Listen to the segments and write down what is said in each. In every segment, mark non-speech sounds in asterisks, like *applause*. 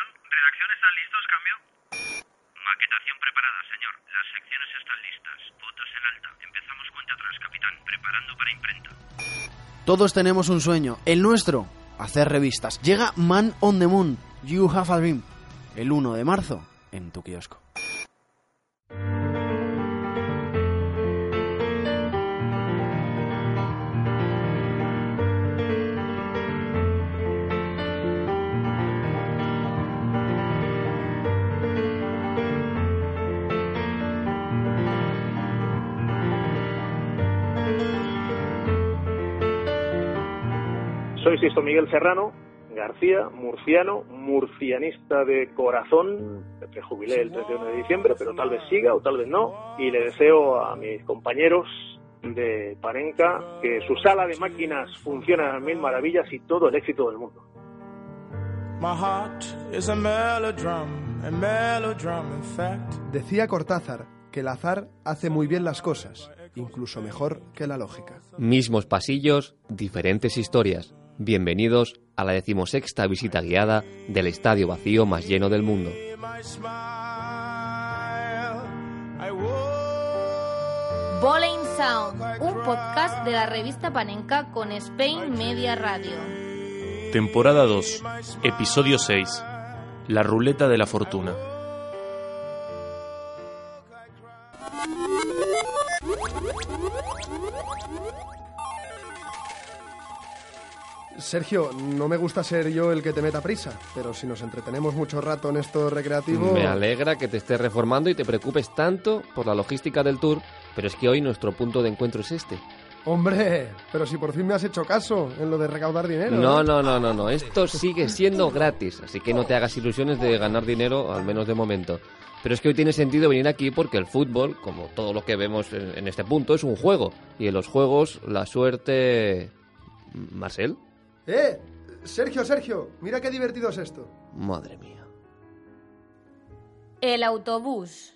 redacción. ¿Redacción están listos, cambio? Maquetación preparada, señor. Las secciones están listas. Fotos en alta. Empezamos cuenta atrás, capitán. Preparando para imprenta. Todos tenemos un sueño. El nuestro, hacer revistas. Llega Man on the Moon, You Have a Dream, el 1 de marzo en tu kiosco. Soy Sisto Miguel Serrano García, murciano, murcianista de corazón. Me jubilé el 31 de diciembre, pero tal vez siga o tal vez no. Y le deseo a mis compañeros de Panenka que su sala de máquinas funcione a mil maravillas y todo el éxito del mundo. Decía Cortázar que el azar hace muy bien las cosas, incluso mejor que la lógica. Mismos pasillos, diferentes historias. Bienvenidos a la decimosexta visita guiada del estadio vacío más lleno del mundo. Bowling Sound, un podcast de la revista Panenka con Spain Media Radio. Temporada 2, episodio 6. La ruleta de la fortuna. Sergio, no me gusta ser yo el que te meta prisa, pero si nos entretenemos mucho rato en esto recreativo... Me alegra que te estés reformando y te preocupes tanto por la logística del tour, pero es que hoy nuestro punto de encuentro es este. Hombre, pero si por fin me has hecho caso en lo de recaudar dinero. No, no, no, no, no. Esto sigue siendo gratis, así que no te hagas ilusiones de ganar dinero, al menos de momento. Pero es que hoy tiene sentido venir aquí porque el fútbol, como todo lo que vemos en este punto, es un juego. Y en los juegos, la suerte... Marcel. ¡Eh! Sergio, Sergio, mira qué divertido es esto. Madre mía. El autobús.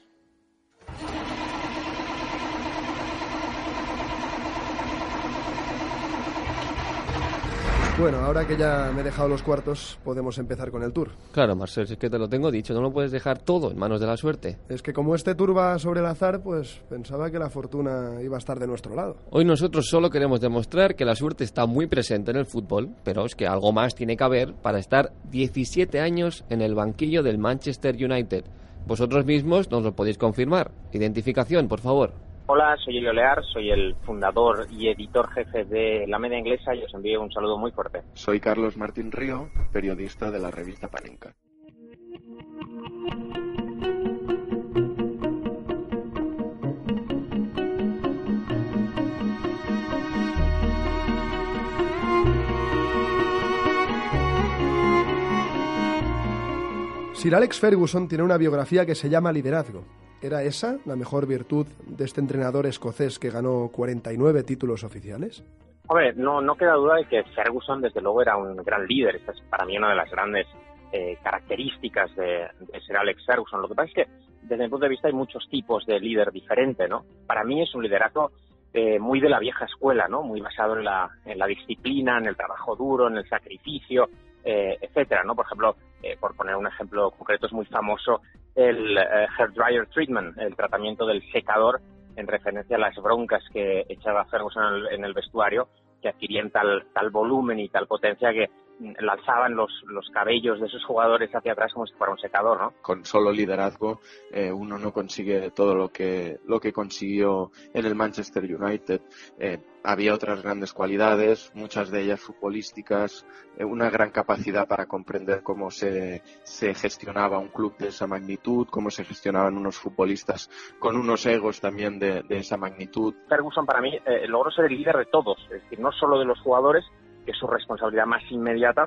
Bueno, ahora que ya me he dejado los cuartos, podemos empezar con el tour. Claro, Marcel, es que te lo tengo dicho, no lo puedes dejar todo en manos de la suerte. Es que como este tour va sobre el azar, pues pensaba que la fortuna iba a estar de nuestro lado. Hoy nosotros solo queremos demostrar que la suerte está muy presente en el fútbol, pero es que algo más tiene que haber para estar 17 años en el banquillo del Manchester United. Vosotros mismos nos lo podéis confirmar. Identificación, por favor. Hola, soy Elio Lear, soy el fundador y editor jefe de La Media Inglesa y os envío un saludo muy fuerte. Soy Carlos Martín Río, periodista de la revista Panenka. Sir Alex Ferguson tiene una biografía que se llama Liderazgo. ¿Era esa la mejor virtud de este entrenador escocés que ganó 49 títulos oficiales? Hombre, no, no queda duda de que Ferguson desde luego era un gran líder. Esta es para mí una de las grandes eh, características de, de Sir Alex Ferguson. Lo que pasa es que desde mi punto de vista hay muchos tipos de líder diferente, ¿no? Para mí es un liderazgo eh, muy de la vieja escuela, ¿no? Muy basado en la, disciplina, en el trabajo duro, en el sacrificio, eh, etcétera, ¿no? Por ejemplo, eh, por poner un ejemplo concreto, es muy famoso el eh, hair dryer treatment, el tratamiento del secador en referencia a las broncas que echaba Ferguson en el, en el vestuario, que adquirían tal, tal volumen y tal potencia que lanzaban los, los cabellos de esos jugadores hacia atrás como si fuera un secador, ¿no? Con solo liderazgo eh, uno no consigue todo lo que, lo que consiguió en el Manchester United. Eh, había otras grandes cualidades, muchas de ellas futbolísticas, eh, una gran capacidad para comprender cómo se, se gestionaba un club de esa magnitud, cómo se gestionaban unos futbolistas con unos egos también de, de esa magnitud. Ferguson para mí eh, logró ser el líder de todos, es decir, no solo de los jugadores, que es su responsabilidad más inmediata,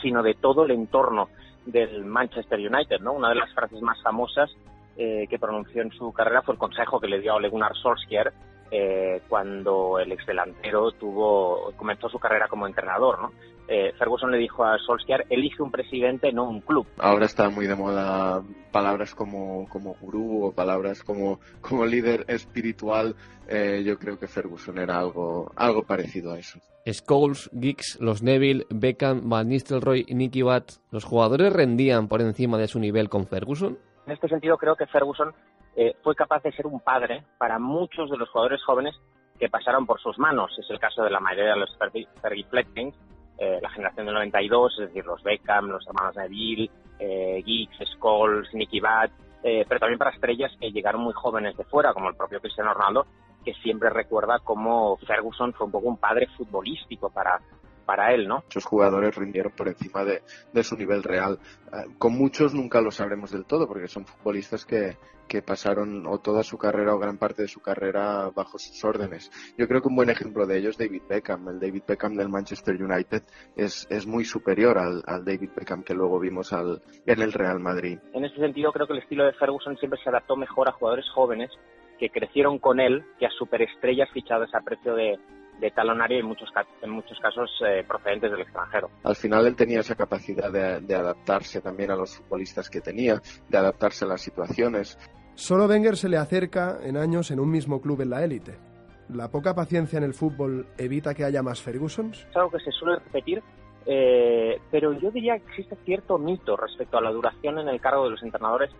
sino de todo el entorno del Manchester United, ¿no? Una de las frases más famosas eh, que pronunció en su carrera fue el consejo que le dio a Ole Gunnar Solskjaer eh, cuando el exdelantero tuvo, comenzó su carrera como entrenador, ¿no? Eh, Ferguson le dijo a Solskjaer, elige un presidente, no un club. Ahora está muy de moda palabras como, como gurú o palabras como, como líder espiritual. Eh, yo creo que Ferguson era algo, algo parecido a eso. Scholes, Giggs, los Neville, Beckham, Van Nistelrooy y Nicky Butt, ¿los jugadores rendían por encima de su nivel con Ferguson? En este sentido creo que Ferguson eh, fue capaz de ser un padre para muchos de los jugadores jóvenes que pasaron por sus manos. Es el caso de la mayoría de los Fergie Fletchings, eh, la generación del 92, es decir, los Beckham, los hermanos Neville, eh, Giggs, Scholes, Nicky Butt, eh, pero también para estrellas que llegaron muy jóvenes de fuera, como el propio Cristiano Ronaldo, que siempre recuerda cómo Ferguson fue un poco un padre futbolístico para, para él, ¿no? Muchos jugadores rindieron por encima de, su nivel real. Eh, con muchos nunca lo sabremos del todo, porque son futbolistas que, que pasaron o toda su carrera o gran parte de su carrera bajo sus órdenes. Yo creo que un buen ejemplo de ello es David Beckham. El David Beckham del Manchester United es, es muy superior al, al David Beckham que luego vimos al, en el Real Madrid. En ese sentido, creo que el estilo de Ferguson siempre se adaptó mejor a jugadores jóvenes que crecieron con él que a superestrellas fichadas a precio de, de talonario en muchos, en muchos casos eh, procedentes del extranjero. Al final él tenía esa capacidad de, adaptarse también a los futbolistas que tenía, de adaptarse a las situaciones. Solo Wenger se le acerca en años en un mismo club en la élite. ¿La poca paciencia en el fútbol evita que haya más Fergusons? Es algo que se suele repetir, eh, pero yo diría que existe cierto mito respecto a la duración en el cargo de los entrenadores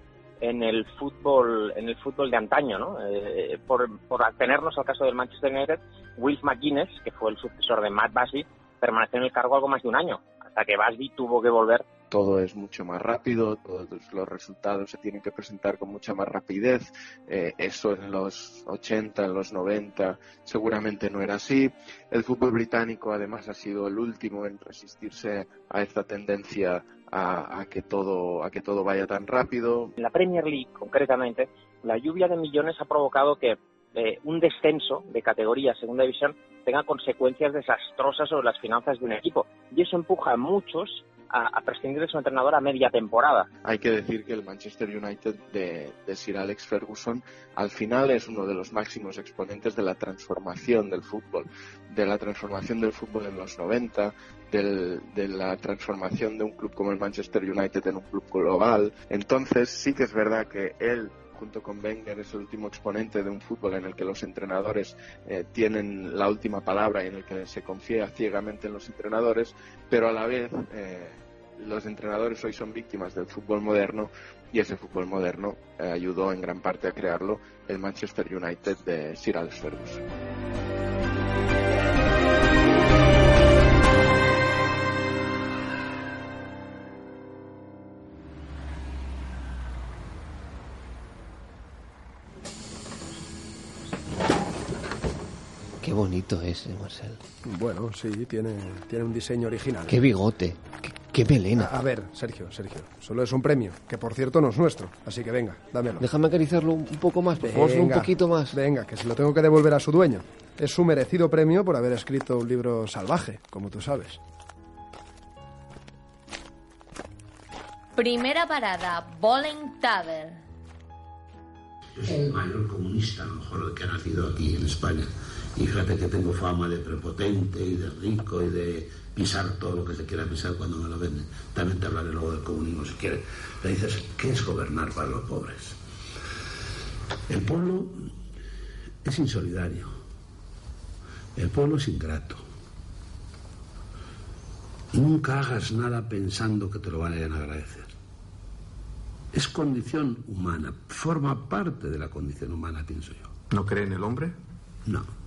en el fútbol en el fútbol de antaño, ¿no? Eh, por, por atenernos al caso del Manchester United, Will McGuinness, que fue el sucesor de Matt Busby, permaneció en el cargo algo más de un año, hasta que Busby tuvo que volver. Todo es mucho más rápido, todos los resultados se tienen que presentar con mucha más rapidez. Eh, eso en los 80, en los 90 seguramente no era así. El fútbol británico además ha sido el último en resistirse a esta tendencia a, que todo, a que todo vaya tan rápido. En la Premier League, concretamente, la lluvia de millones ha provocado que eh, un descenso de categoría segunda división tenga consecuencias desastrosas sobre las finanzas de un equipo. Y eso empuja a muchos a, prescindir de su entrenador a media temporada. Hay que decir que el Manchester United de, Sir Alex Ferguson al final es uno de los máximos exponentes de la transformación del fútbol, de la transformación del fútbol en los 90, de la transformación de un club como el Manchester United en un club global. Entonces sí que es verdad que él junto con Wenger es el último exponente de un fútbol en el que los entrenadores eh, tienen la última palabra y en el que se confía ciegamente en los entrenadores, pero a la vez eh, los entrenadores hoy son víctimas del fútbol moderno y ese fútbol moderno eh, ayudó en gran parte a crearlo el Manchester United de Sir Alex Ferguson. Bonito es, eh, Marcel. Bueno, sí, tiene, tiene un diseño original. Qué bigote, qué, melena. A, ver, Sergio, Sergio, solo es un premio, que por cierto no es nuestro, así que venga, dámelo. Déjame acariciarlo un poco más, por favor, un poquito más. Venga, que se lo tengo que devolver a su dueño. Es su merecido premio por haber escrito un libro salvaje, como tú sabes. Primera parada, Bowling Tavern. Es el mayor comunista, a lo mejor, que ha nacido aquí en España. Y fíjate que tengo fama de prepotente y de rico y de pisar todo lo que se quiera pisar cuando me lo venden. También te hablaré luego del comunismo si quieres. Le dices, ¿qué es gobernar para los pobres? El pueblo es insolidario. El pueblo es ingrato. Nunca hagas nada pensando que te lo van a agradecer. Es condición humana, forma parte de la condición humana, pienso yo. ¿No cree en el hombre? No.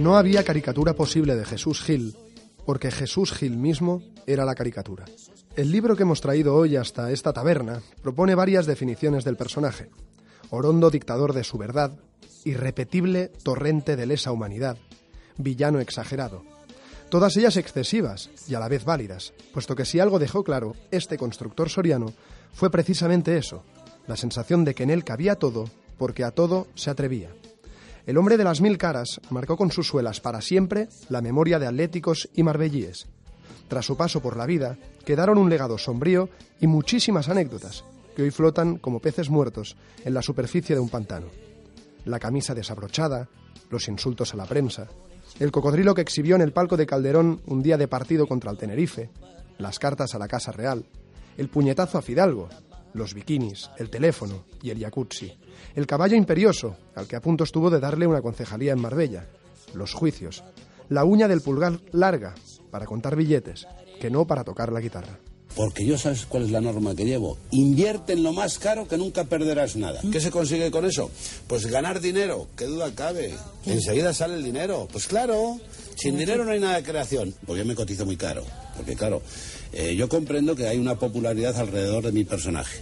No había caricatura posible de Jesús Gil, porque Jesús Gil mismo era la caricatura. El libro que hemos traído hoy hasta esta taberna propone varias definiciones del personaje. Orondo dictador de su verdad, irrepetible torrente de lesa humanidad, villano exagerado. Todas ellas excesivas y a la vez válidas, puesto que si algo dejó claro este constructor soriano fue precisamente eso, la sensación de que en él cabía todo, porque a todo se atrevía. El hombre de las mil caras marcó con sus suelas para siempre la memoria de atléticos y marbellíes. Tras su paso por la vida, quedaron un legado sombrío y muchísimas anécdotas que hoy flotan como peces muertos en la superficie de un pantano. La camisa desabrochada, los insultos a la prensa, el cocodrilo que exhibió en el palco de Calderón un día de partido contra el Tenerife, las cartas a la Casa Real, el puñetazo a Fidalgo, los bikinis, el teléfono y el jacuzzi, el caballo imperioso, al que a punto estuvo de darle una concejalía en Marbella, los juicios, la uña del pulgar larga para contar billetes, que no para tocar la guitarra. Porque yo sabes cuál es la norma que llevo. Invierte en lo más caro que nunca perderás nada. ¿Qué se consigue con eso? Pues ganar dinero, qué duda cabe. Enseguida sale el dinero. Pues claro, sin dinero no hay nada de creación. Porque yo me cotizo muy caro. Porque claro, eh, yo comprendo que hay una popularidad alrededor de mi personaje.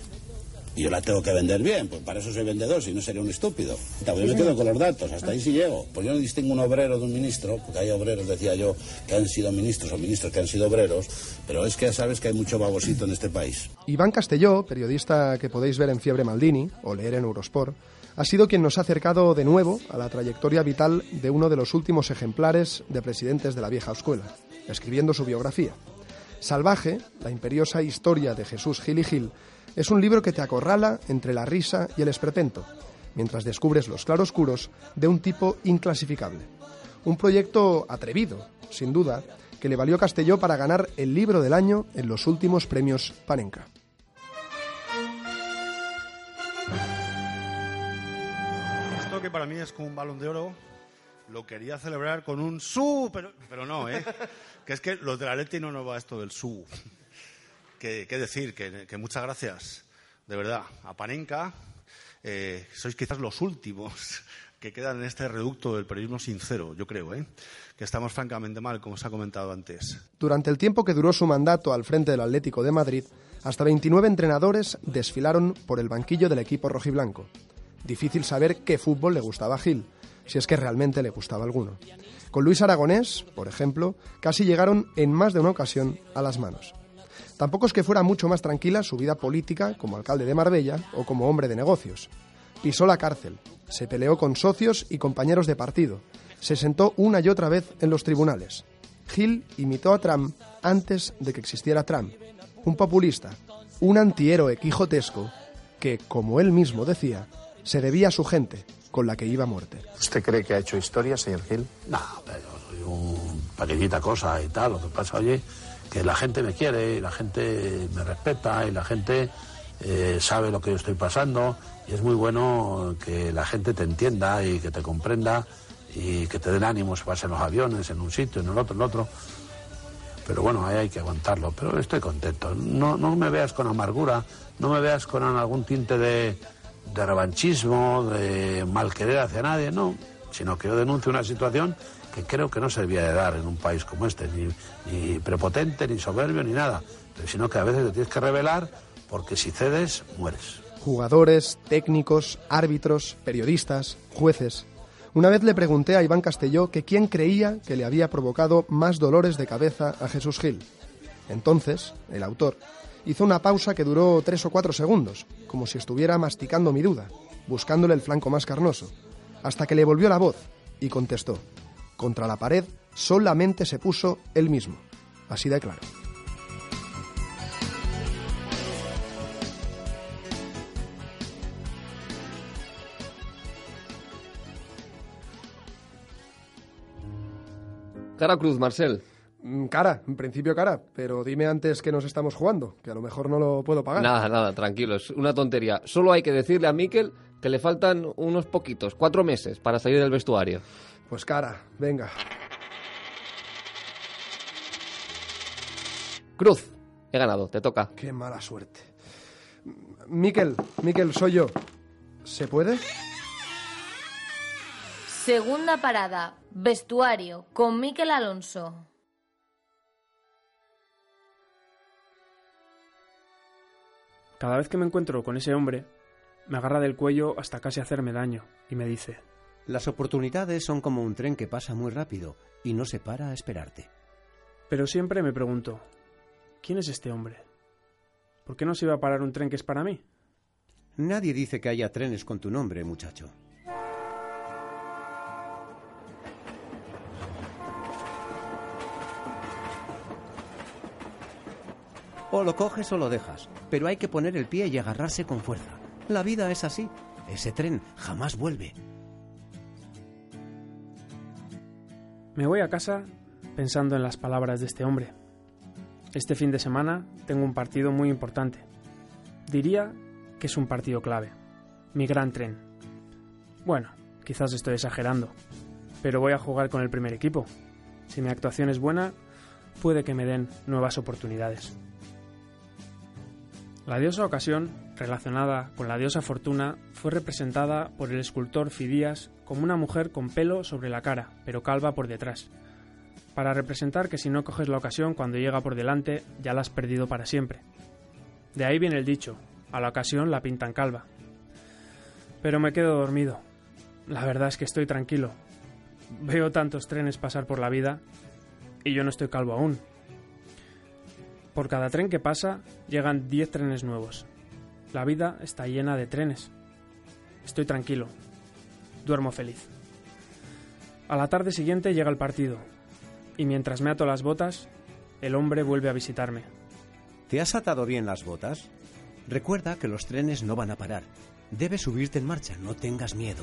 Y yo la tengo que vender bien, pues para eso soy vendedor, si no sería un estúpido. También me quedo con los datos, hasta ahí sí llego. Pues yo no distingo un obrero de un ministro, porque hay obreros, decía yo, que han sido ministros o ministros que han sido obreros, pero es que ya sabes que hay mucho babosito en este país. Iván Castelló, periodista que podéis ver en Fiebre Maldini o leer en Eurosport, ha sido quien nos ha acercado de nuevo a la trayectoria vital de uno de los últimos ejemplares de presidentes de la vieja escuela, escribiendo su biografía. Salvaje, la imperiosa historia de Jesús Gil y Gil, es un libro que te acorrala entre la risa y el esperpento, mientras descubres los claroscuros de un tipo inclasificable. Un proyecto atrevido, sin duda, que le valió Castelló para ganar el libro del año en los últimos premios Panenka. Esto que para mí es como un balón de oro, lo quería celebrar con un su, pero, pero no, ¿eh? *laughs* que es que los de la Leti no nos va esto del su. ¿Qué, decir? Que, muchas gracias, de verdad, a Panenka. Eh, sois quizás los últimos *laughs* que quedan en este reducto del periodismo sincero, yo creo, ¿eh? que estamos francamente mal, como se ha comentado antes. Durante el tiempo que duró su mandato al frente del Atlético de Madrid, hasta 29 entrenadores desfilaron por el banquillo del equipo rojiblanco. Difícil saber qué fútbol le gustaba a Gil, si es que realmente le gustaba alguno. Con Luis Aragonés, por ejemplo, casi llegaron en más de una ocasión a las manos. Tampoco es que fuera mucho más tranquila su vida política como alcalde de Marbella o como hombre de negocios. Pisó la cárcel, se peleó con socios y compañeros de partido, se sentó una y otra vez en los tribunales. Gil imitó a Trump antes de que existiera Trump, un populista, un antihéroe quijotesco que, como él mismo decía, se debía a su gente, con la que iba a muerte. ¿Usted cree que ha hecho historia, señor Gil? No, pero soy un pequeñita cosa y tal. Lo que pasa, oye, que la gente me quiere y la gente me respeta y la gente eh, sabe lo que yo estoy pasando y es muy bueno que la gente te entienda y que te comprenda y que te den ánimo si vas en los aviones, en un sitio, en el otro, en el otro. Pero bueno, ahí hay que aguantarlo. Pero estoy contento. No, no me veas con amargura, no me veas con algún tinte de, de revanchismo, de mal querer hacia nadie, no. Sino que yo denuncio una situación que creo que no se debía de dar en un país como este, ni, prepotente, ni soberbio, ni nada, sino que a veces te tienes que revelar porque si cedes, mueres. Jugadores, técnicos, árbitros, periodistas, jueces. Una vez le pregunté a Iván Castelló que quién creía que le había provocado más dolores de cabeza a Jesús Gil. Entonces, el autor hizo una pausa que duró tres o cuatro segundos, como si estuviera masticando mi duda, buscándole el flanco más carnoso, hasta que le volvió la voz y contestó. Contra la pared solamente se puso él mismo. Así de claro. Cara Cruz, Marcel. Mm, cara, en principio cara, pero dime antes que nos estamos jugando, que a lo mejor no lo puedo pagar. Nada, nada, tranquilo, es una tontería. Solo hay que decirle a Miquel que le faltan unos poquitos, cuatro meses, para salir del vestuario. Pues cara, venga. Cruz, he ganado, te toca. Qué mala suerte. Miquel, Miquel, soy yo. ¿Se puede? Segunda parada, vestuario, con Miquel Alonso. Cada vez que me encuentro con ese hombre, me agarra del cuello hasta casi hacerme daño y me dice, las oportunidades son como un tren que pasa muy rápido y no se para a esperarte. Pero siempre me pregunto, ¿quién es este hombre? ¿Por qué no se iba a parar un tren que es para mí? Nadie dice que haya trenes con tu nombre, muchacho. O lo coges o lo dejas, pero hay que poner el pie y agarrarse con fuerza. La vida es así. Ese tren jamás vuelve. Me voy a casa pensando en las palabras de este hombre. Este fin de semana tengo un partido muy importante. Diría que es un partido clave. Mi gran tren. Bueno, quizás estoy exagerando, pero voy a jugar con el primer equipo. Si mi actuación es buena, puede que me den nuevas oportunidades. La diosa ocasión, relacionada con la diosa fortuna, fue representada por el escultor Fidías como una mujer con pelo sobre la cara, pero calva por detrás, para representar que si no coges la ocasión cuando llega por delante, ya la has perdido para siempre. De ahí viene el dicho, a la ocasión la pintan calva. Pero me quedo dormido. La verdad es que estoy tranquilo. Veo tantos trenes pasar por la vida y yo no estoy calvo aún. Por cada tren que pasa, llegan 10 trenes nuevos. La vida está llena de trenes. Estoy tranquilo. Duermo feliz. A la tarde siguiente llega el partido, y mientras me ato las botas, el hombre vuelve a visitarme. ¿Te has atado bien las botas? Recuerda que los trenes no van a parar. Debes subirte en marcha, no tengas miedo.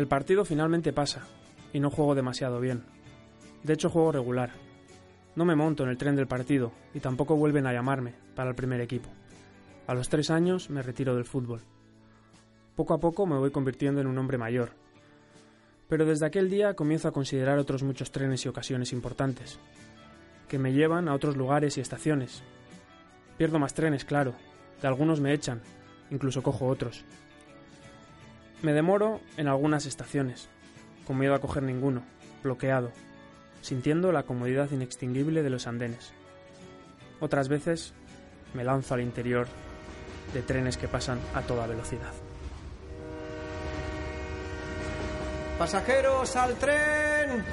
El partido finalmente pasa, y no juego demasiado bien. De hecho, juego regular. No me monto en el tren del partido, y tampoco vuelven a llamarme para el primer equipo. A los tres años me retiro del fútbol. Poco a poco me voy convirtiendo en un hombre mayor. Pero desde aquel día comienzo a considerar otros muchos trenes y ocasiones importantes, que me llevan a otros lugares y estaciones. Pierdo más trenes, claro. De algunos me echan, incluso cojo otros. Me demoro en algunas estaciones, con miedo a coger ninguno, bloqueado, sintiendo la comodidad inextinguible de los andenes. Otras veces me lanzo al interior de trenes que pasan a toda velocidad. ¡Pasajeros al tren!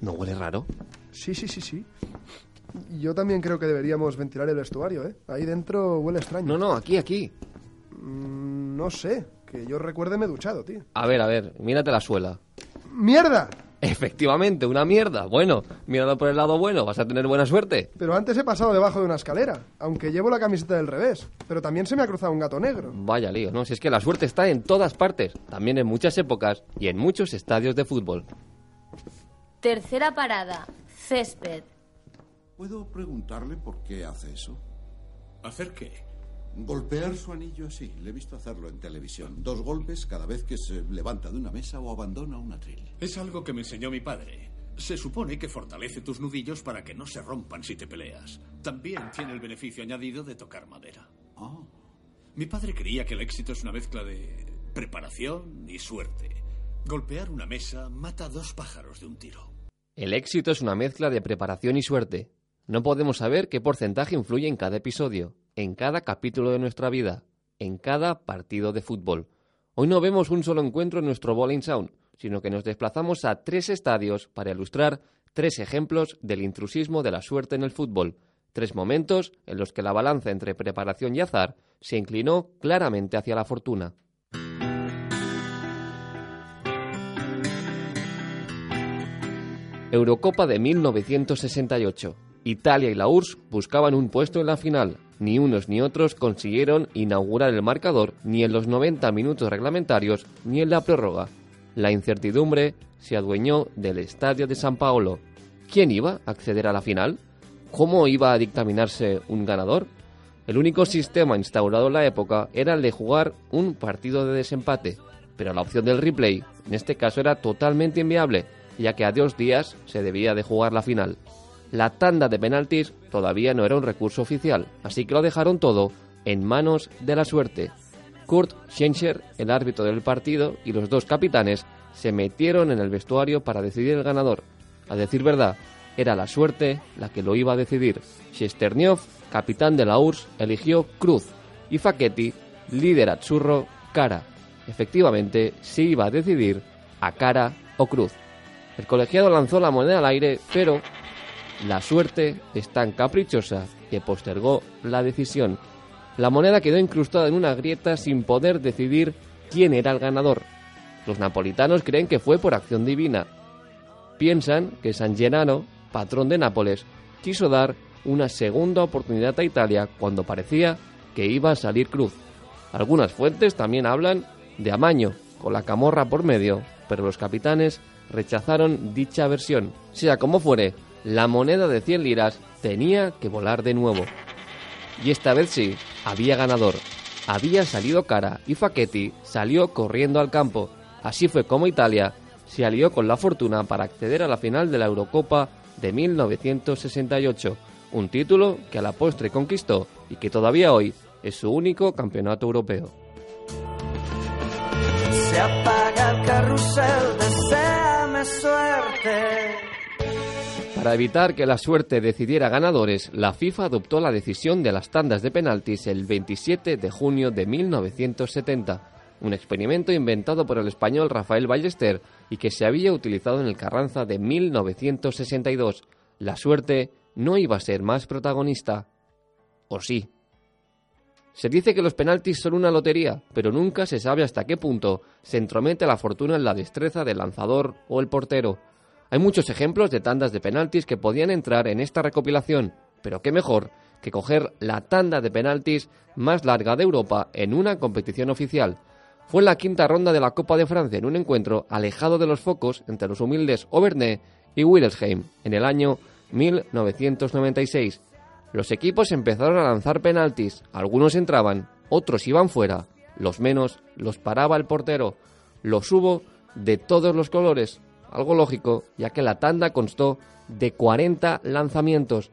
¿No huele raro? Sí, sí, sí, sí. Yo también creo que deberíamos ventilar el vestuario, ¿eh? Ahí dentro huele extraño. No, no, aquí, aquí. Mm, no sé, que yo recuerde me he duchado, tío. A ver, a ver, mírate la suela. ¡Mierda! Efectivamente, una mierda. Bueno, míralo por el lado bueno, vas a tener buena suerte. Pero antes he pasado debajo de una escalera, aunque llevo la camiseta del revés. Pero también se me ha cruzado un gato negro. Vaya lío, ¿no? Si es que la suerte está en todas partes, también en muchas épocas y en muchos estadios de fútbol. Tercera parada, césped. ¿Puedo preguntarle por qué hace eso? ¿Hacer qué? Golpear su anillo así. Le he visto hacerlo en televisión. Dos golpes cada vez que se levanta de una mesa o abandona un atril. Es algo que me enseñó mi padre. Se supone que fortalece tus nudillos para que no se rompan si te peleas. También tiene el beneficio añadido de tocar madera. Ah. Mi padre creía que el éxito es una mezcla de preparación y suerte. Golpear una mesa mata dos pájaros de un tiro. El éxito es una mezcla de preparación y suerte. No podemos saber qué porcentaje influye en cada episodio, en cada capítulo de nuestra vida, en cada partido de fútbol. Hoy no vemos un solo encuentro en nuestro Bowling Sound, sino que nos desplazamos a tres estadios para ilustrar tres ejemplos del intrusismo de la suerte en el fútbol, tres momentos en los que la balanza entre preparación y azar se inclinó claramente hacia la fortuna. Eurocopa de 1968. Italia y la URSS buscaban un puesto en la final. Ni unos ni otros consiguieron inaugurar el marcador ni en los 90 minutos reglamentarios ni en la prórroga. La incertidumbre se adueñó del estadio de San Paolo. ¿Quién iba a acceder a la final? ¿Cómo iba a dictaminarse un ganador? El único sistema instaurado en la época era el de jugar un partido de desempate, pero la opción del replay en este caso era totalmente inviable, ya que a dos días se debía de jugar la final. la tanda de penaltis todavía no era un recurso oficial, así que lo dejaron todo en manos de la suerte. Kurt Schencher, el árbitro del partido, y los dos capitanes se metieron en el vestuario para decidir el ganador. A decir verdad, era la suerte la que lo iba a decidir. Shesterniov, capitán de la URSS, eligió Cruz y Facchetti, líder azzurro, cara. Efectivamente, se iba a decidir a cara o cruz. El colegiado lanzó la moneda al aire, pero la suerte es tan caprichosa que postergó la decisión. La moneda quedó incrustada en una grieta sin poder decidir quién era el ganador. Los napolitanos creen que fue por acción divina. Piensan que San Gennaro, patrón de Nápoles, quiso dar una segunda oportunidad a Italia cuando parecía que iba a salir cruz. Algunas fuentes también hablan de amaño, con la camorra por medio, pero los capitanes rechazaron dicha versión. Sea como fuere, la moneda de 100 liras tenía que volar de nuevo. Y esta vez sí, había ganador. Había salido cara y Facchetti salió corriendo al campo. Así fue como Italia se alió con la fortuna para acceder a la final de la Eurocopa de 1968, un título que a la postre conquistó y que todavía hoy es su único campeonato europeo. Para evitar que la suerte decidiera ganadores, la FIFA adoptó la decisión de las tandas de penaltis el 27 de junio de 1970, un experimento inventado por el español Rafael Ballester y que se había utilizado en el Carranza de 1962. La suerte no iba a ser más protagonista. ¿O sí? Se dice que los penaltis son una lotería, pero nunca se sabe hasta qué punto se entromete la fortuna en la destreza del lanzador o el portero. Hay muchos ejemplos de tandas de penaltis que podían entrar en esta recopilación, pero qué mejor que coger la tanda de penaltis más larga de Europa en una competición oficial. Fue la quinta ronda de la Copa de Francia en un encuentro alejado de los focos entre los humildes Auvernais y Willesheim en el año 1996. Los equipos empezaron a lanzar penaltis, algunos entraban, otros iban fuera, los menos los paraba el portero. Los hubo de todos los colores, algo lógico, ya que la tanda constó de 40 lanzamientos.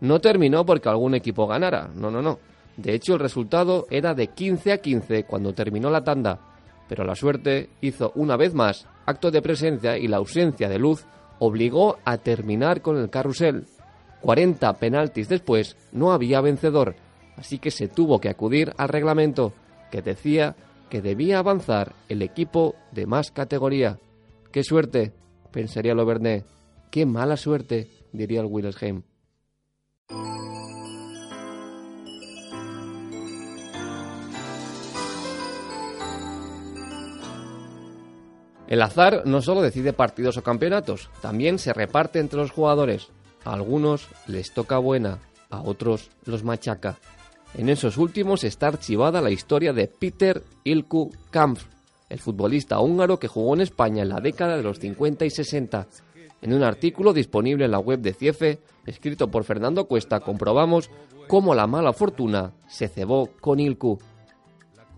No terminó porque algún equipo ganara, no, no, no. De hecho, el resultado era de 15 a 15 cuando terminó la tanda, pero la suerte hizo una vez más acto de presencia y la ausencia de luz obligó a terminar con el carrusel. 40 penaltis después no había vencedor, así que se tuvo que acudir al reglamento que decía que debía avanzar el equipo de más categoría. ¡Qué suerte! pensaría Lovernet. ¡Qué mala suerte! diría el Willesheim. El azar no solo decide partidos o campeonatos, también se reparte entre los jugadores. A algunos les toca buena, a otros los machaca. En esos últimos está archivada la historia de Peter Ilku Kampf, el futbolista húngaro que jugó en España en la década de los 50 y 60. En un artículo disponible en la web de CIEFE, escrito por Fernando Cuesta, comprobamos cómo la mala fortuna se cebó con Ilku.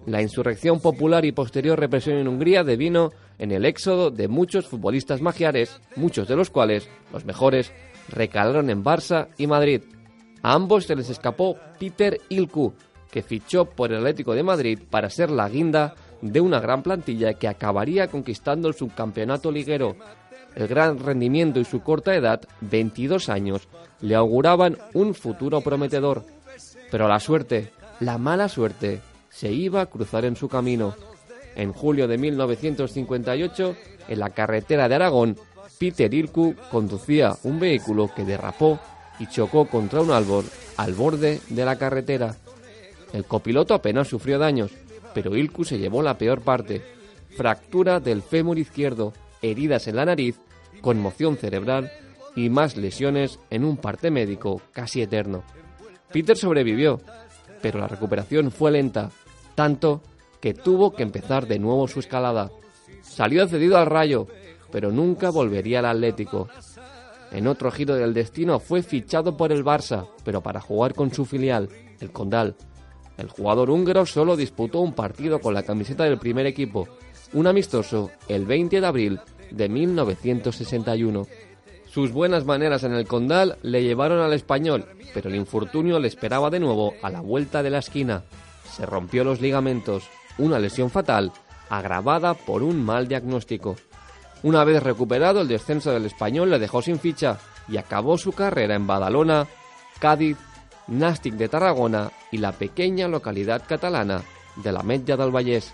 La insurrección popular y posterior represión en Hungría devino en el éxodo de muchos futbolistas magiares, muchos de los cuales, los mejores, recalaron en Barça y Madrid. A ambos se les escapó Peter Ilku, que fichó por el Atlético de Madrid para ser la guinda de una gran plantilla que acabaría conquistando el subcampeonato liguero. El gran rendimiento y su corta edad, 22 años, le auguraban un futuro prometedor. Pero la suerte, la mala suerte, se iba a cruzar en su camino. En julio de 1958, en la carretera de Aragón, Peter Ilku conducía un vehículo que derrapó y chocó contra un árbol al borde de la carretera. El copiloto apenas sufrió daños, pero Ilku se llevó la peor parte. Fractura del fémur izquierdo, heridas en la nariz, conmoción cerebral y más lesiones en un parte médico casi eterno. Peter sobrevivió, pero la recuperación fue lenta, tanto que tuvo que empezar de nuevo su escalada. Salió cedido al Rayo, pero nunca volvería al Atlético. En otro giro del destino fue fichado por el Barça, pero para jugar con su filial, el Condal. El jugador húngaro solo disputó un partido con la camiseta del primer equipo, un amistoso el 20 de abril de 1961. Sus buenas maneras en el Condal le llevaron al español, pero el infortunio le esperaba de nuevo a la vuelta de la esquina. Se rompió los ligamentos, una lesión fatal, agravada por un mal diagnóstico. Una vez recuperado, el descenso del español le dejó sin ficha y acabó su carrera en Badalona, Cádiz, Nàstic de Tarragona y la pequeña localidad catalana de la Metlla del Vallès.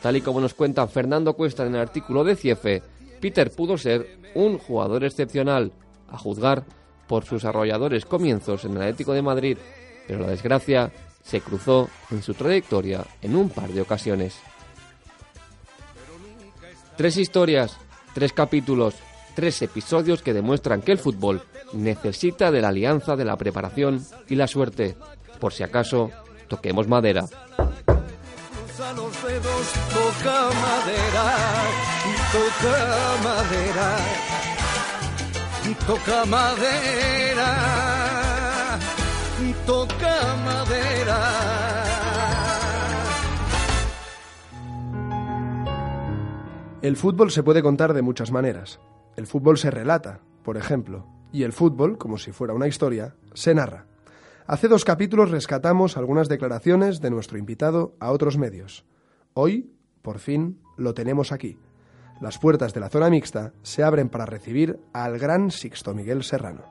Tal y como nos cuenta Fernando Cuesta en el artículo de Ciefe, Peter pudo ser un jugador excepcional, a juzgar por sus arrolladores comienzos en el Atlético de Madrid, pero la desgracia se cruzó en su trayectoria en un par de ocasiones. Tres historias, tres capítulos, tres episodios que demuestran que el fútbol necesita de la alianza de la preparación y la suerte. Por si acaso, toquemos madera. Toca madera, toca madera, toca madera, toca madera. El fútbol se puede contar de muchas maneras. El fútbol se relata, por ejemplo, y el fútbol, como si fuera una historia, se narra. Hace dos capítulos rescatamos algunas declaraciones de nuestro invitado a otros medios. Hoy, por fin, lo tenemos aquí. Las puertas de la zona mixta se abren para recibir al gran Sixto Miguel Serrano.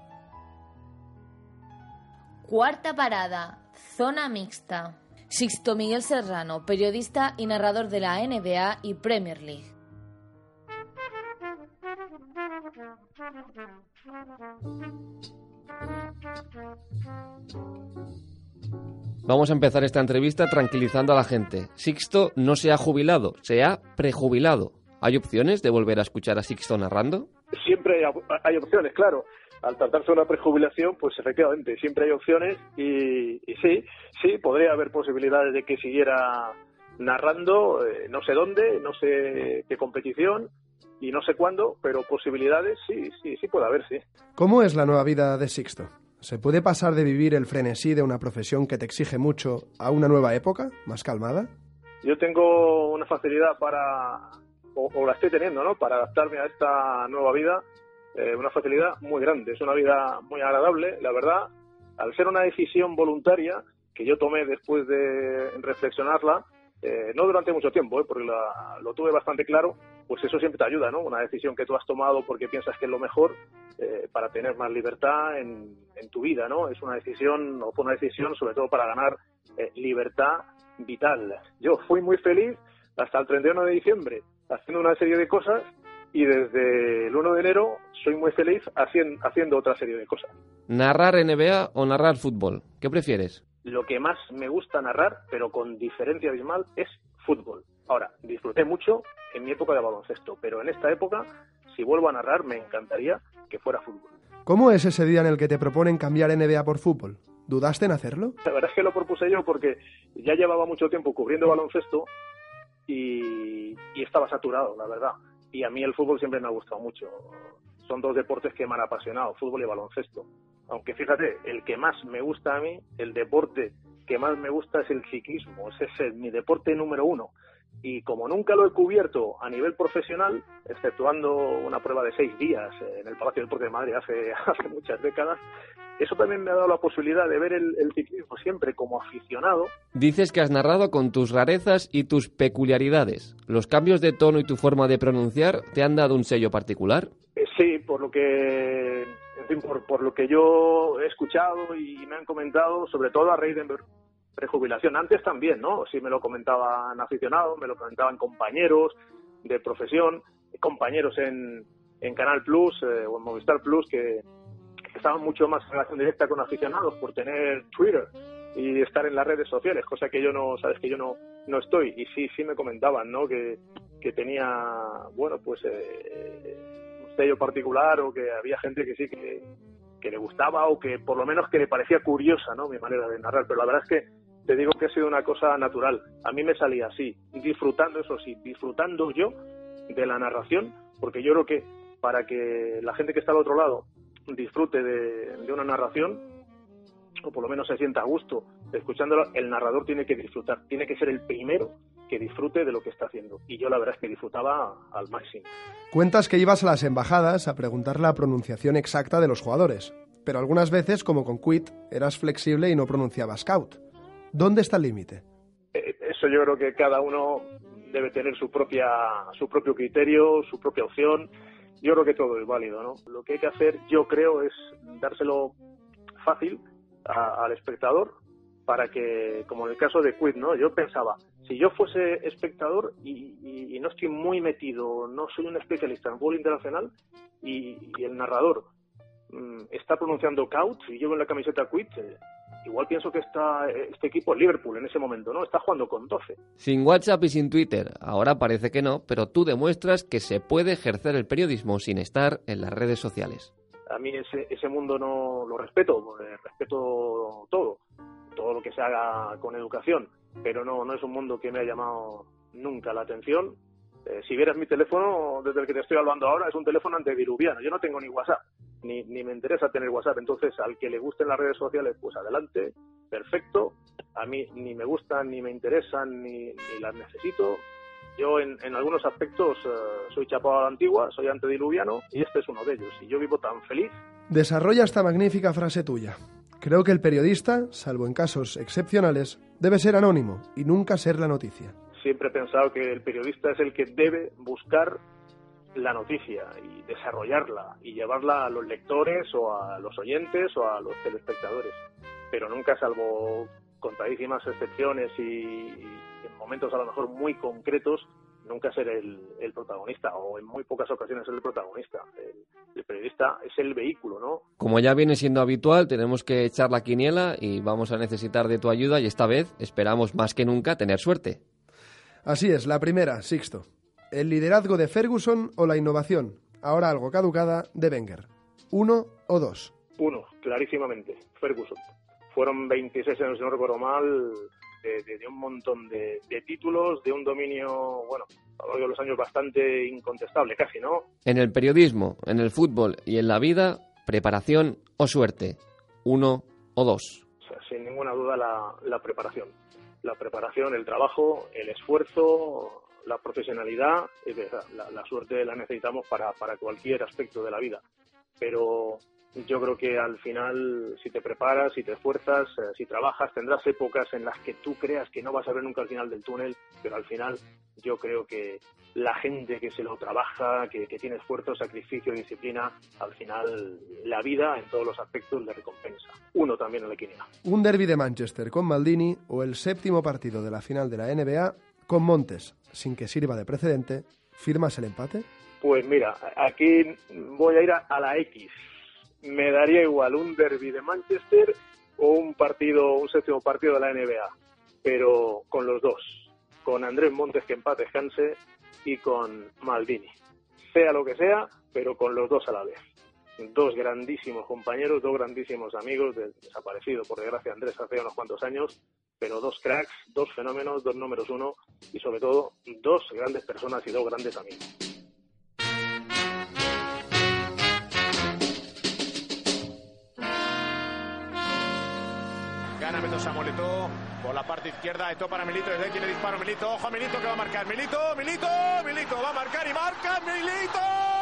Cuarta parada, zona mixta. Sixto Miguel Serrano, periodista y narrador de la NBA y Premier League. Vamos a empezar esta entrevista tranquilizando a la gente. Sixto no se ha jubilado, se ha prejubilado. ¿Hay opciones de volver a escuchar a Sixto narrando? Siempre hay, opciones, claro. Al tratarse de una prejubilación, pues efectivamente, siempre hay opciones y, y sí, sí, podría haber posibilidades de que siguiera narrando, eh, no sé dónde, no sé qué competición y no sé cuándo, pero posibilidades sí, sí, sí puede haber, sí. ¿Cómo es la nueva vida de Sixto? ¿Se puede pasar de vivir el frenesí de una profesión que te exige mucho a una nueva época, más calmada? Yo tengo una facilidad para, o, o la estoy teniendo, ¿no? Para adaptarme a esta nueva vida, eh, una facilidad muy grande. Es una vida muy agradable, la verdad. Al ser una decisión voluntaria que yo tomé después de reflexionarla, eh, no durante mucho tiempo, ¿eh? porque lo tuve bastante claro, pues eso siempre te ayuda, ¿no? Una decisión que tú has tomado porque piensas que es lo mejor eh, para tener más libertad en, en tu vida, ¿no? Es una decisión, o fue una decisión sobre todo para ganar eh, libertad vital. Yo fui muy feliz hasta el 31 de diciembre haciendo una serie de cosas y desde el 1 de enero soy muy feliz hacien- haciendo otra serie de cosas. ¿Narrar NBA o narrar fútbol? ¿Qué prefieres? Lo que más me gusta narrar, pero con diferencia abismal, es fútbol. Ahora, disfruté mucho en mi época de baloncesto, pero en esta época, si vuelvo a narrar, me encantaría que fuera fútbol. ¿Cómo es ese día en el que te proponen cambiar NBA por fútbol? ¿Dudaste en hacerlo? La verdad es que lo propuse yo porque ya llevaba mucho tiempo cubriendo baloncesto y, y estaba saturado, la verdad. Y a mí el fútbol siempre me ha gustado mucho. Son dos deportes que me han apasionado, fútbol y baloncesto. Aunque fíjate, el que más me gusta a mí, el deporte que más me gusta es el ciclismo. Ese es el- mi deporte número uno. Y como nunca lo he cubierto a nivel profesional, exceptuando una prueba de seis días en el Palacio del Deporte de Madrid hace, *laughs* hace muchas décadas, eso también me ha dado la posibilidad de ver el, el ciclismo siempre como aficionado Dices que has narrado con tus rarezas y tus peculiaridades. ¿Los cambios de tono y tu forma de pronunciar te han dado un sello particular? Eh, Sí, por lo que, por, por lo que yo he escuchado y me han comentado, sobre todo a raíz de prejubilación. Antes también, ¿no? Sí me lo comentaban aficionados, me lo comentaban compañeros de profesión, compañeros en, en Canal Plus eh, o en Movistar Plus que, que estaban mucho más en relación directa con aficionados por tener Twitter y estar en las redes sociales, cosa que yo no, sabes que yo no, no estoy. Y sí, sí me comentaban, ¿no? Que, que tenía, bueno, pues eh, particular o que había gente que sí que, que le gustaba o que por lo menos que le parecía curiosa, ¿no? Mi manera de narrar. Pero la verdad es que te digo que ha sido una cosa natural. A mí me salía así, disfrutando, eso sí, disfrutando yo de la narración, porque yo creo que para que la gente que está al otro lado disfrute de, una narración, o por lo menos se sienta a gusto escuchándolo, el narrador tiene que disfrutar, tiene que ser el primero que disfrute de lo que está haciendo. Y yo la verdad es que disfrutaba al máximo. Cuentas que ibas a las embajadas a preguntar la pronunciación exacta de los jugadores, pero algunas veces, como con Quit, eras flexible y no pronunciabas Scout. ¿Dónde está el límite? Eh, Eso yo creo que cada uno debe tener su propia su propio criterio, su propia opción. Yo creo que todo es válido, ¿no? Lo que hay que hacer, yo creo, es dárselo fácil a- al espectador para que, como en el caso de Quid, ¿no? Yo pensaba, si yo fuese espectador y, y- y no estoy muy metido, no soy un especialista en fútbol internacional y, y el narrador mm, está pronunciando Couch y llevo en la camiseta Quid, eh, igual pienso que está este equipo Liverpool en ese momento, ¿no? Está jugando con 12. Sin WhatsApp y sin Twitter, ahora parece que no, pero tú demuestras que se puede ejercer el periodismo sin estar en las redes sociales. a mí ese, ese mundo no lo respeto, eh, respeto todo, todo lo que se haga con educación, pero no, no es un mundo que me ha llamado nunca la atención. Eh, si vieras mi teléfono, desde el que te estoy hablando ahora, es un teléfono antediluviano. Yo no tengo ni WhatsApp, ni, ni me interesa tener WhatsApp. Entonces, al que le gusten las redes sociales, pues adelante, perfecto. A mí ni me gustan, ni me interesan, ni, ni las necesito. Yo en, en algunos aspectos eh, soy chapado a la antigua, soy antediluviano y este es uno de ellos. Y yo vivo tan feliz. Desarrolla esta magnífica frase tuya. Creo que el periodista, salvo en casos excepcionales, debe ser anónimo y nunca ser la noticia. Siempre he pensado que el periodista es el que debe buscar la noticia y desarrollarla y llevarla a los lectores o a los oyentes o a los telespectadores. Pero nunca, salvo contadísimas excepciones y, y en momentos a lo mejor muy concretos, nunca ser el, el protagonista o en muy pocas ocasiones ser el protagonista. El, el periodista es el vehículo, ¿no? Como ya viene siendo habitual, tenemos que echar la quiniela y vamos a necesitar de tu ayuda y esta vez esperamos más que nunca tener suerte. Así es, la primera, Sixto. El liderazgo de Ferguson o la innovación, ahora algo caducada, de Wenger. ¿Uno o dos? Uno, clarísimamente, Ferguson. Fueron 26 años, si no recuerdo mal, de, de- de un montón de, de títulos, de un dominio, bueno, a lo largo de los años bastante incontestable, casi, ¿no? En el periodismo, en el fútbol y en la vida, preparación o suerte. Uno o dos. O sea, sin ninguna duda la, la preparación. La preparación, el trabajo, el esfuerzo, la profesionalidad, es verdad, la, la suerte la necesitamos para, para cualquier aspecto de la vida. Pero yo creo que al final, si te preparas, si te esfuerzas, eh, si trabajas, tendrás épocas en las que tú creas que no vas a ver nunca el final del túnel, pero al final yo creo que la gente que se lo trabaja, que, que tiene esfuerzo, sacrificio, disciplina, al final la vida en todos los aspectos le recompensa. Uno también en la quiniela. Un derby de Manchester con Maldini o el séptimo partido de la final de la NBA con Montes, sin que sirva de precedente, ¿firmas el empate? Pues mira, aquí voy a ir a, a la X. Me daría igual un derby de Manchester o un partido, un séptimo partido de la NBA, pero con los dos, con Andrés Montes que empate descanse y con Maldini. Sea lo que sea, pero con los dos a la vez. Dos grandísimos compañeros, dos grandísimos amigos, desaparecido por desgracia Andrés hace unos cuantos años, pero dos cracks, dos fenómenos, dos números uno y sobre todo dos grandes personas y dos grandes amigos. Gana Beto Samuelito por la parte izquierda. Esto para Milito. Desde tiene disparo Milito. Ojo a Milito que va a marcar. Milito, Milito, Milito. Va a marcar y marca Milito.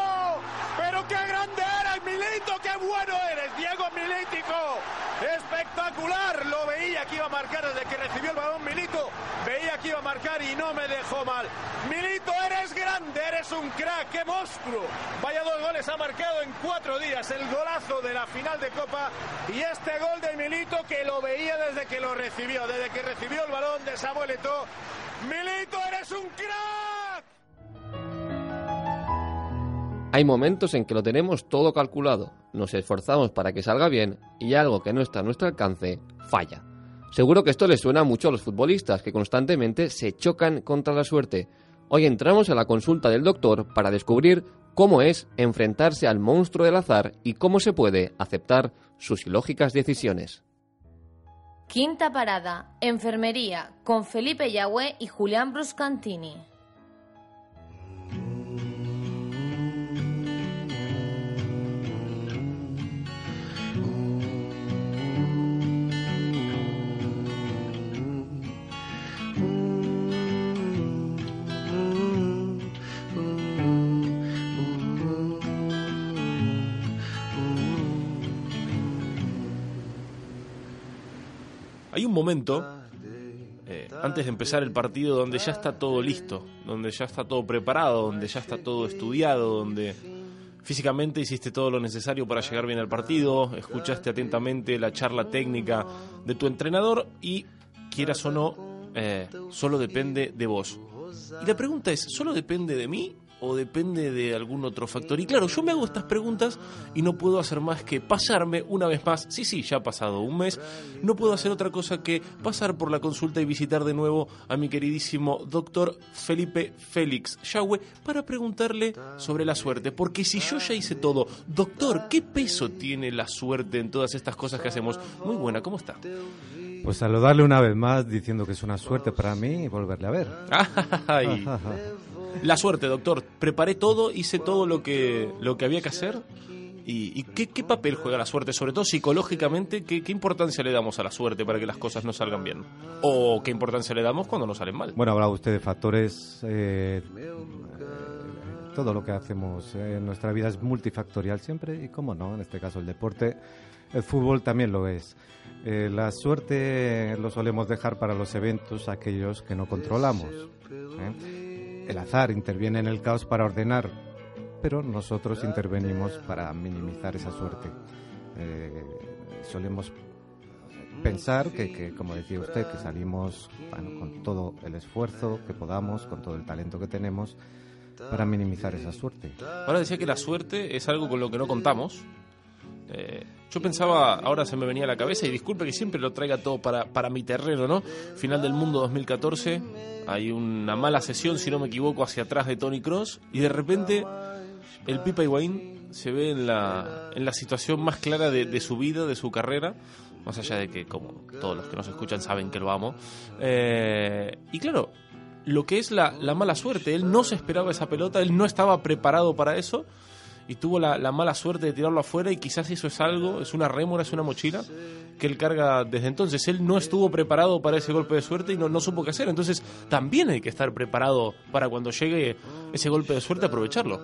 Pero qué grande eres, Milito. Qué bueno eres, Diego Milítico. Espectacular. Lo veía que iba a marcar desde que recibió el balón Milito. Veía que iba a marcar y no me dejó mal. Milito, eres grande, eres un crack. Qué monstruo. Vaya dos goles ha marcado en cuatro días. El golazo de la final de Copa y este gol de Milito que lo veía desde que lo recibió, desde que recibió el balón de Samuel Eto'o. Milito, eres un crack. Hay momentos en que lo tenemos todo calculado, nos esforzamos para que salga bien y algo que no está a nuestro alcance falla. Seguro que esto les suena mucho a los futbolistas que constantemente se chocan contra la suerte. Hoy entramos a la consulta del doctor para descubrir cómo es enfrentarse al monstruo del azar y cómo se puede aceptar sus ilógicas decisiones. Quinta parada, enfermería, con Felipe Yagüe y Julián Bruscantini. Momento, eh, antes de empezar el partido, donde ya está todo listo, donde ya está todo preparado, donde ya está todo estudiado, donde físicamente hiciste todo lo necesario para llegar bien al partido, escuchaste atentamente la charla técnica de tu entrenador y, quieras o no, eh, solo depende de vos. Y la pregunta es, ¿solo depende de mí o depende de algún otro factor? Y claro, yo me hago estas preguntas y no puedo hacer más que pasarme una vez más, sí, sí, ya ha pasado un mes, no puedo hacer otra cosa que pasar por la consulta y visitar de nuevo a mi queridísimo doctor Felipe Félix Yahweh para preguntarle sobre la suerte. Porque si yo ya hice todo, doctor, ¿qué peso tiene la suerte en todas estas cosas que hacemos? Muy buena, ¿cómo está? Pues saludarle una vez más diciendo que es una suerte para mí volverle a ver. *laughs* Ay. *laughs* La suerte, doctor. Preparé todo, hice todo lo que, lo que había que hacer. ¿Y, qué, papel juega la suerte? Sobre todo psicológicamente, ¿qué, ¿qué importancia le damos a la suerte para que las cosas no salgan bien? ¿O qué importancia le damos cuando no salen mal? Bueno, hablaba usted de factores. eh, todo lo que hacemos en nuestra vida es multifactorial siempre y, como no, en este caso el deporte, el fútbol también lo es. Eh, la suerte lo solemos dejar para los eventos aquellos que no controlamos. ¿eh? El azar interviene en el caos para ordenar, pero nosotros intervenimos para minimizar esa suerte. Eh, solemos pensar que, como decía usted, que salimos con todo el esfuerzo que podamos, con todo el talento que tenemos, para minimizar esa suerte. Ahora decía que la suerte es algo con lo que no contamos. Eh, yo pensaba, ahora se me venía a la cabeza, y disculpe que siempre lo traiga todo para, para mi terreno, ¿no? Final del mundo 2014, hay una mala sesión, si no me equivoco, hacia atrás de Tony Cross, y de repente el Pipa Higuaín se ve en la, en la situación más clara de, su vida, de su carrera, más allá de que, como todos los que nos escuchan saben que lo amo. Eh, y claro, lo que es la, mala suerte. Él no se esperaba esa pelota, él no estaba preparado para eso y tuvo la, la, mala suerte de tirarlo afuera y quizás eso es algo, es una rémora, es una mochila que él carga desde entonces. Él no estuvo preparado para ese golpe de suerte y no, supo qué hacer. Entonces también hay que estar preparado para cuando llegue ese golpe de suerte aprovecharlo.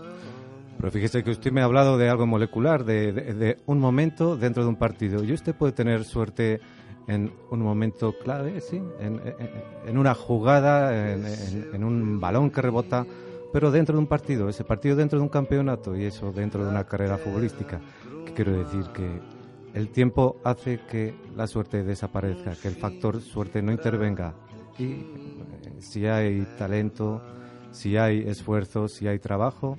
Pero fíjese que usted me ha hablado de algo molecular, de, un momento dentro de un partido. Y usted puede tener suerte en un momento clave, sí, en, una jugada, en, un balón que rebota, pero dentro de un partido, ese partido dentro de un campeonato y eso dentro de una carrera futbolística. Que quiero decir que el tiempo hace que la suerte desaparezca, que el factor suerte no intervenga. Y eh, si hay talento, si hay esfuerzo, si hay trabajo,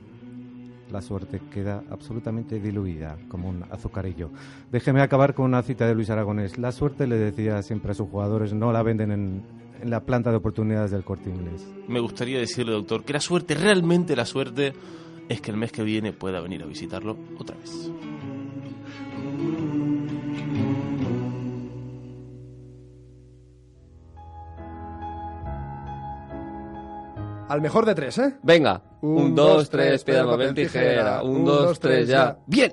la suerte queda absolutamente diluida, como un azucarillo. Déjeme acabar con una cita de Luis Aragonés. La suerte, le decía siempre a sus jugadores, no la venden en, la planta de oportunidades del corte inglés. Me gustaría decirle, doctor, que la suerte, realmente la suerte, es que el mes que viene pueda venir a visitarlo otra vez. Al mejor de tres, ¿eh? Venga. Un, dos, tres, piedra, papel, tijera. Un, dos, tres, ya. ¡Bien!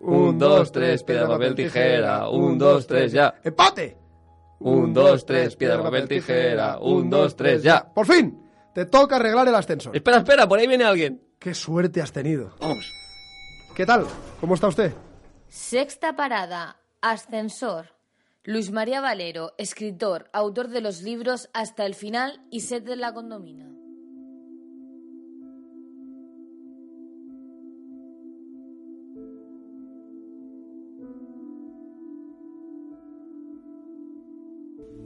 Un, dos, tres, piedra, papel, tijera. Un, dos, tres, ya. ¡Empate! Un, dos, tres, piedra, papel, tijera. Un, dos, tres, ya. ¡Por fin! Te toca arreglar el ascensor. Espera, espera, por ahí viene alguien. ¡Qué suerte has tenido! Vamos. ¿Qué tal? ¿Cómo está usted? Sexta parada. Ascensor. Luis María Valero, escritor, autor de los libros Hasta el final y Sed de la Condomina.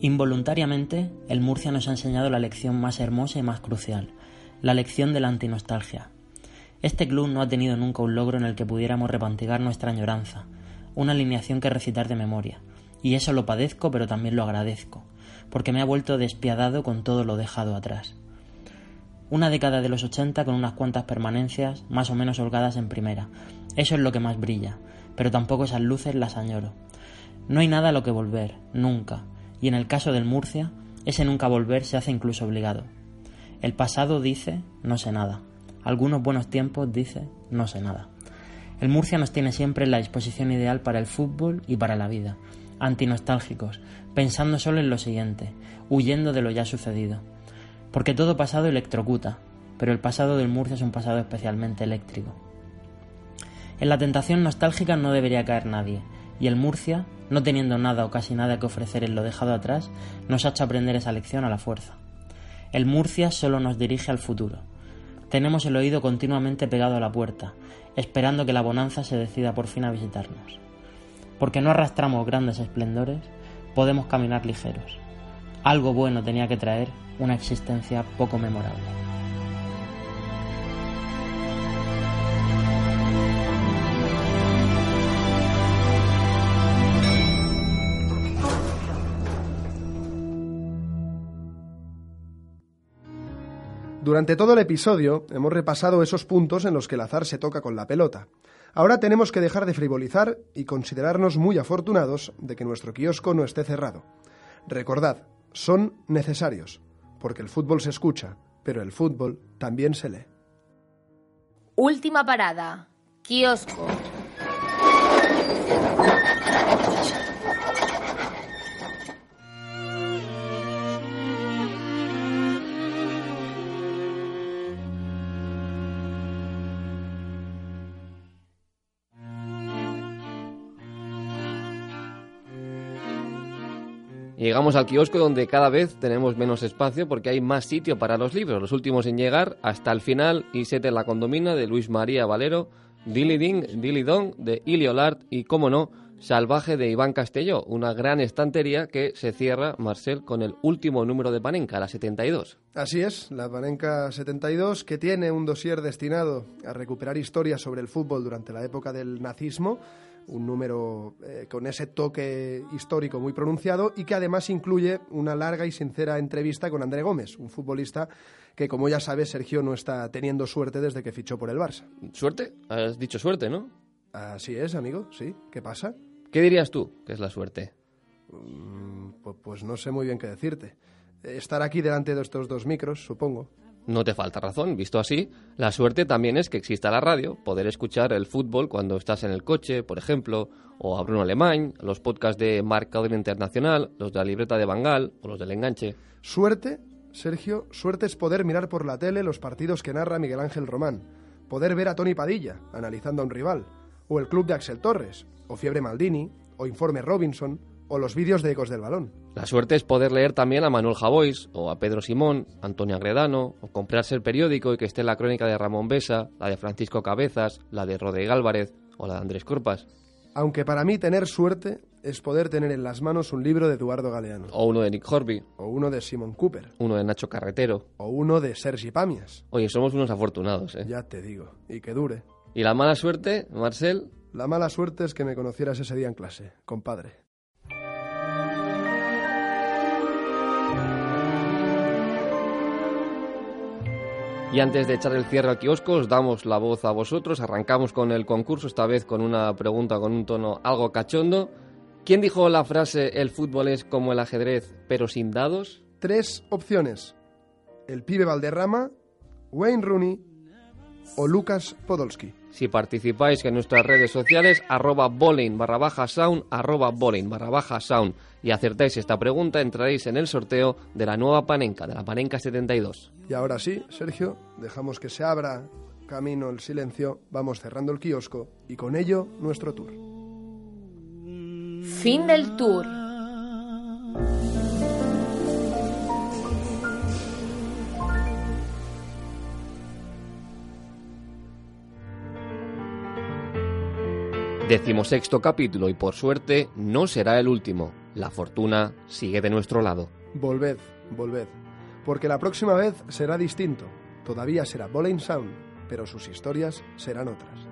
Involuntariamente, el Murcia nos ha enseñado la lección más hermosa y más crucial, la lección de la antinostalgia. Este club no ha tenido nunca un logro en el que pudiéramos repantigar nuestra añoranza, una alineación que recitar de memoria, y eso lo padezco pero también lo agradezco, porque me ha vuelto despiadado con todo lo dejado atrás. Una década de los 80 con unas cuantas permanencias más o menos holgadas en primera, eso es lo que más brilla, pero tampoco esas luces las añoro. No hay nada a lo que volver, nunca, y en el caso del Murcia, ese nunca volver se hace incluso obligado. El pasado dice no sé nada. Algunos buenos tiempos dice no sé nada. El Murcia nos tiene siempre en la disposición ideal para el fútbol y para la vida, antinostálgicos, pensando solo en lo siguiente, huyendo de lo ya sucedido. Porque todo pasado electrocuta, pero el pasado del Murcia es un pasado especialmente eléctrico. En la tentación nostálgica no debería caer nadie, y el Murcia no teniendo nada o casi nada que ofrecer en lo dejado atrás, nos ha hecho aprender esa lección a la fuerza. El Murcia solo nos dirige al futuro. Tenemos el oído continuamente pegado a la puerta, esperando que la bonanza se decida por fin a visitarnos. Porque no arrastramos grandes esplendores, podemos caminar ligeros. Algo bueno tenía que traer una existencia poco memorable. Durante todo el episodio hemos repasado esos puntos en los que el azar se toca con la pelota. Ahora tenemos que dejar de frivolizar y considerarnos muy afortunados de que nuestro kiosco no esté cerrado. Recordad, son necesarios, porque el fútbol se escucha, pero el fútbol también se lee. Última parada. Kiosco. Llegamos al kiosco donde cada vez tenemos menos espacio porque hay más sitio para los libros. Los últimos en llegar hasta el final, y Sete la condomina de Luis María Valero, Dilly Ding, Dilly Dong de Iliolart y, como no, Salvaje de Iván Castelló, una gran estantería que se cierra, Marcel, con el último número de Panenka, la 72. Así es, la Panenka 72, que tiene un dossier destinado a recuperar historias sobre el fútbol durante la época del nazismo, un número eh, con ese toque histórico muy pronunciado y que además incluye una larga y sincera entrevista con André Gómez, un futbolista que, como ya sabes, Sergio no está teniendo suerte desde que fichó por el Barça. ¿Suerte? Has dicho suerte, ¿no? Así es, amigo, sí. ¿Qué pasa? ¿Qué dirías tú que es la suerte? pues, pues no sé muy bien qué decirte. Estar aquí delante de estos dos micros, supongo. No te falta razón, visto así, la suerte también es que exista la radio, poder escuchar el fútbol cuando estás en el coche, por ejemplo, o a Bruno Alemán, los podcasts de Marcador Internacional, los de la libreta de Bangal o los del enganche. Suerte, Sergio, suerte es poder mirar por la tele los partidos que narra Miguel Ángel Román, poder ver a Tony Padilla analizando a un rival, o el club de Axel Torres, o Fiebre Maldini, o Informe Robinson, o los vídeos de Ecos del Balón. La suerte es poder leer también a Manuel Javois, o a Pedro Simón, Antonio Agredano, o comprarse el periódico y que esté la crónica de Ramón Besa, la de Francisco Cabezas, la de Rodríguez Álvarez o la de Andrés Corpas. Aunque para mí tener suerte es poder tener en las manos un libro de Eduardo Galeano. O uno de Nick Horby. O uno de Simon Cooper. Uno de Nacho Carretero. O uno de Sergi Pamias. Oye, somos unos afortunados, ¿eh? Ya te digo. Y que dure. ¿Y la mala suerte, Marcel? La mala suerte es que me conocieras ese día en clase, compadre. Y antes de echar el cierre al kiosco, os damos la voz a vosotros. Arrancamos con el concurso, esta vez con una pregunta con un tono algo cachondo. ¿Quién dijo la frase el fútbol es como el ajedrez, pero sin dados? Tres opciones. El pibe Valderrama, Wayne Rooney o Lucas Podolski. Si participáis en nuestras redes sociales, arroba bowling barra baja sound, arroba bowling barra baja sound, y acertáis esta pregunta, entraréis en el sorteo de la nueva Panenka, de la Panenka 72. Y ahora sí, Sergio, dejamos que se abra camino el silencio, vamos cerrando el kiosco y con ello nuestro tour. Fin del tour. Decimosexto capítulo y por suerte no será el último. La fortuna sigue de nuestro lado. Volved, volved, porque la próxima vez será distinto. Todavía será Bowling Sound, pero sus historias serán otras.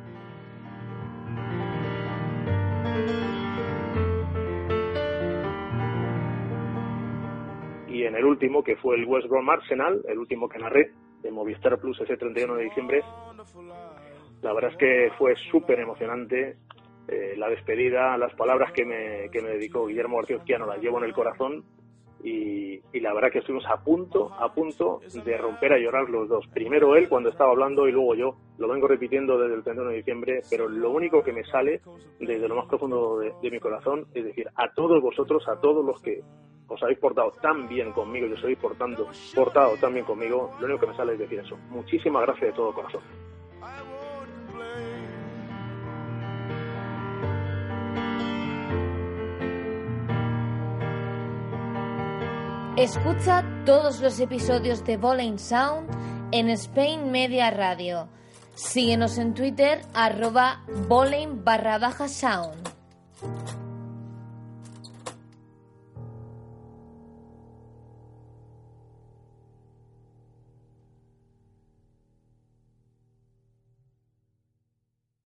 Y en el último, que fue el West Brom Arsenal, el último que narré, de Movistar Plus ese 31 de diciembre, la verdad es que fue súper emocionante. Eh, la despedida, las palabras que me, que me dedicó Guillermo García Uzquiano las llevo en el corazón y, y, la verdad que estuvimos a punto, a punto de romper a llorar los dos. Primero él cuando estaba hablando y luego yo. Lo vengo repitiendo desde el 31 de diciembre, pero lo único que me sale desde lo más profundo de, de mi corazón es decir, a todos vosotros, a todos los que os habéis portado tan bien conmigo y os habéis portando, portado tan bien conmigo, lo único que me sale es decir eso. Muchísimas gracias de todo corazón. Escucha todos los episodios de Bowling Sound en Spain Media Radio. Síguenos en Twitter arroba bowling barra baja sound.